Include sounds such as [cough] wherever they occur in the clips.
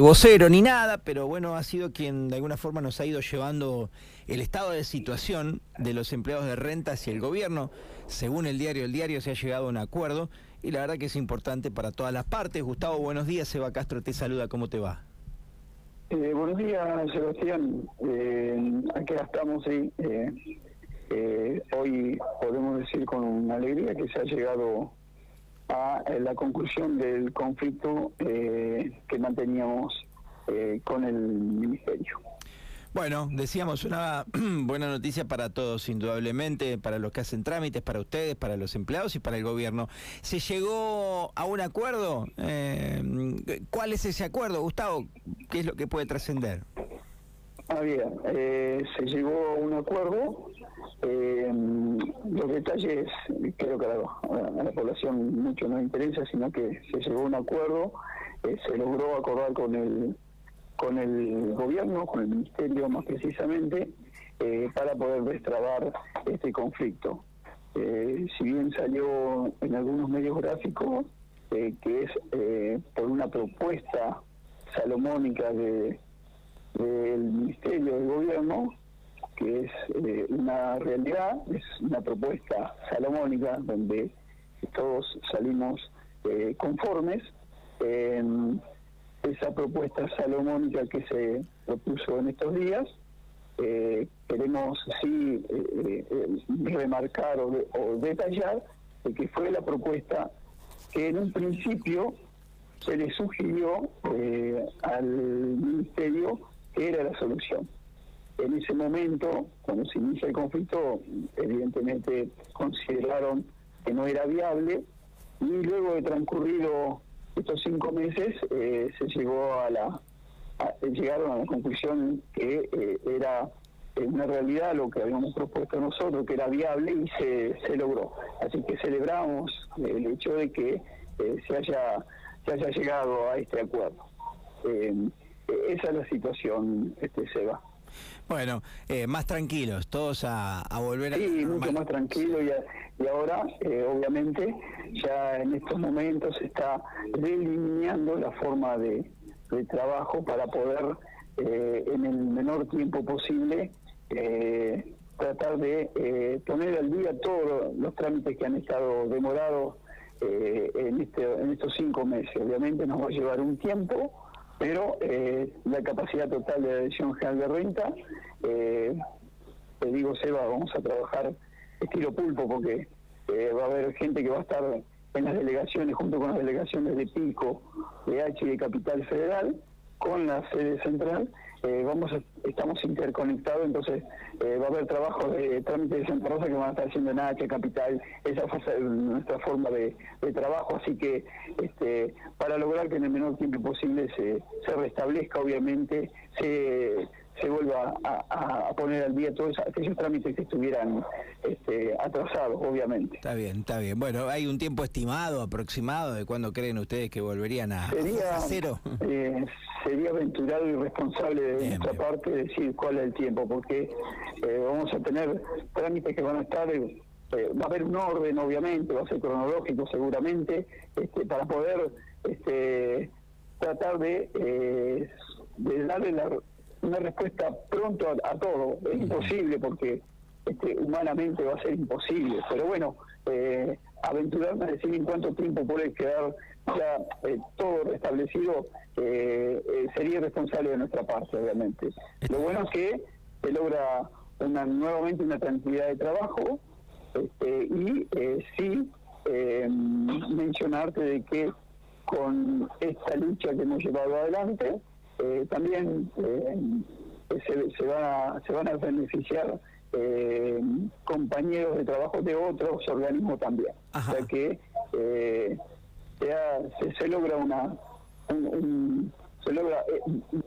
vocero ni nada, pero bueno, ha sido quien de alguna forma nos ha ido llevando el estado de situación de los empleados de renta hacia el gobierno. Según el diario El Diario se ha llegado a un acuerdo y la verdad que es importante para todas las partes. Gustavo, buenos días. Seba Castro te saluda. ¿Cómo te va? Eh, buenos días, Sebastián. Eh, aquí estamos, sí. Eh, hoy podemos decir con alegría que se ha llegado a eh, la conclusión del conflicto eh, que manteníamos eh, con el Ministerio. Bueno, decíamos una [clears throat] buena noticia para todos, indudablemente, para los que hacen trámites, para ustedes, para los empleados y para el gobierno. ¿Se llegó a un acuerdo? ¿Cuál es ese acuerdo, Gustavo? ¿Qué es lo que puede trascender? Ah, bien, se llegó a un acuerdo eh, los detalles creo que a la, población mucho no interesa, sino que se llegó a un acuerdo, eh, se logró acordar con el con el gobierno, con el ministerio más precisamente, eh, para poder destrabar este conflicto. Eh, si bien salió en algunos medios gráficos que es por una propuesta salomónica de del ministerio del gobierno, que es eh, una realidad, es una propuesta salomónica donde todos salimos eh, conformes. esa propuesta salomónica que se propuso en estos días, eh, queremos sí remarcar o, o detallar de que fue la propuesta que en un principio se le sugirió al ministerio que era la solución. En ese momento, cuando se inicia el conflicto, evidentemente consideraron que no era viable y luego de transcurrido estos cinco meses eh, se llegó a la llegaron a la conclusión que eh, era una realidad lo que habíamos propuesto nosotros que era viable y se, se logró. Así que celebramos el hecho de que eh, se haya se haya llegado a este acuerdo. Esa es la situación este Seba bueno, eh, más tranquilos, todos a, volver a... Sí, mucho más tranquilo y, y ahora, eh, obviamente, ya en estos momentos se está delineando la forma de, trabajo para poder, eh, en el menor tiempo posible, tratar de poner al día todos los trámites que han estado demorados en, este, en estos cinco meses. Obviamente nos va a llevar un tiempo, pero eh, la capacidad total de la Dirección General de Renta, eh, te digo, Seba, vamos a trabajar estilo pulpo porque eh, va a haber gente que va a estar en las delegaciones junto con las delegaciones de Pico, de H y de Capital Federal, con la sede central eh, vamos estamos interconectados, entonces eh, va a haber trabajo de trámite de Santa Rosa que van a estar haciendo en H, Capital, esa es nuestra forma de, trabajo, así que este, para lograr que en el menor tiempo posible se, se restablezca, obviamente, se se vuelva a, poner al día todos aquellos trámites que estuvieran este, atrasados, obviamente. Está bien, está bien. Bueno, ¿hay un tiempo estimado, aproximado, de cuándo creen ustedes que volverían a, sería, cero? Eh, sería aventurado y responsable de nuestra parte decir cuál es el tiempo, porque eh, vamos a tener trámites que van a estar... Eh, va a haber un orden, obviamente, va a ser cronológico seguramente, este, para poder este, tratar de, de darle la una respuesta pronto a, todo. Es imposible porque este, humanamente va a ser imposible. Pero bueno, eh, aventurarme a decir en cuánto tiempo puede quedar ya eh, todo restablecido eh, eh, sería irresponsable de nuestra parte, obviamente. Lo bueno es que se logra una, nuevamente una tranquilidad de trabajo este, y sí mencionarte de que con esta lucha que hemos llevado adelante, eh, también eh, se, se, van a, se van a beneficiar eh, compañeros de trabajo de otros organismos también. O sea que se, se, logra una se logra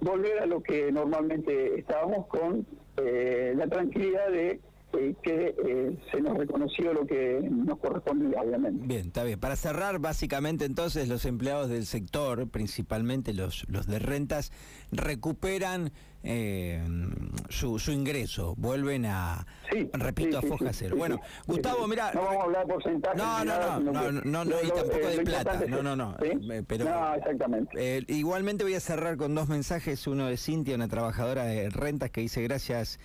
volver a lo que normalmente estábamos con la tranquilidad de que eh, se nos reconoció lo que nos correspondía, obviamente. Bien, está bien. Para cerrar, básicamente entonces los empleados del sector, principalmente los, los de rentas, recuperan eh, su, su ingreso, vuelven a, Sí, repito, sí, a foja sí, cero. bueno, Gustavo, mira... No vamos a hablar de porcentajes. No, no, no, no, no, no, y tampoco eh, de plata, no, no, no, eh, pero- No, exactamente. Eh, igualmente voy a cerrar con dos mensajes, uno de Cintia, una trabajadora de rentas que dice gracias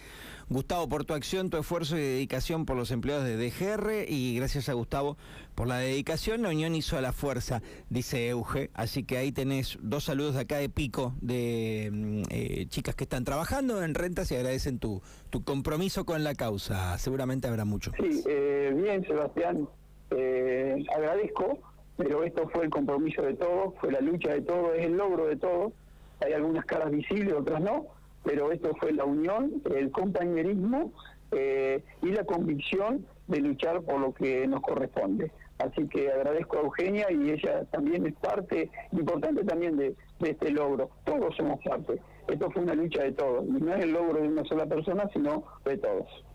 Gustavo por tu acción, tu esfuerzo y dedicación por los empleados de DGR y gracias a Gustavo por la dedicación, la unión hizo a la fuerza, dice Euge, así que ahí tenés dos saludos de acá de Pico, de mm, eh, chicas que están trabajando en rentas y agradecen tu, tu compromiso con la causa, seguramente habrá mucho. Sí, eh, bien, Sebastián, eh, agradezco, pero esto fue el compromiso de todos, fue la lucha de todos, es el logro de todos. Hay algunas caras visibles, otras no, pero esto fue la unión, el compañerismo eh, y la convicción de luchar por lo que nos corresponde. Así que agradezco a Eugenia y ella también es parte importante también de, este logro. Todos somos parte. Esto fue una lucha de todos. No es el logro de una sola persona, sino de todos.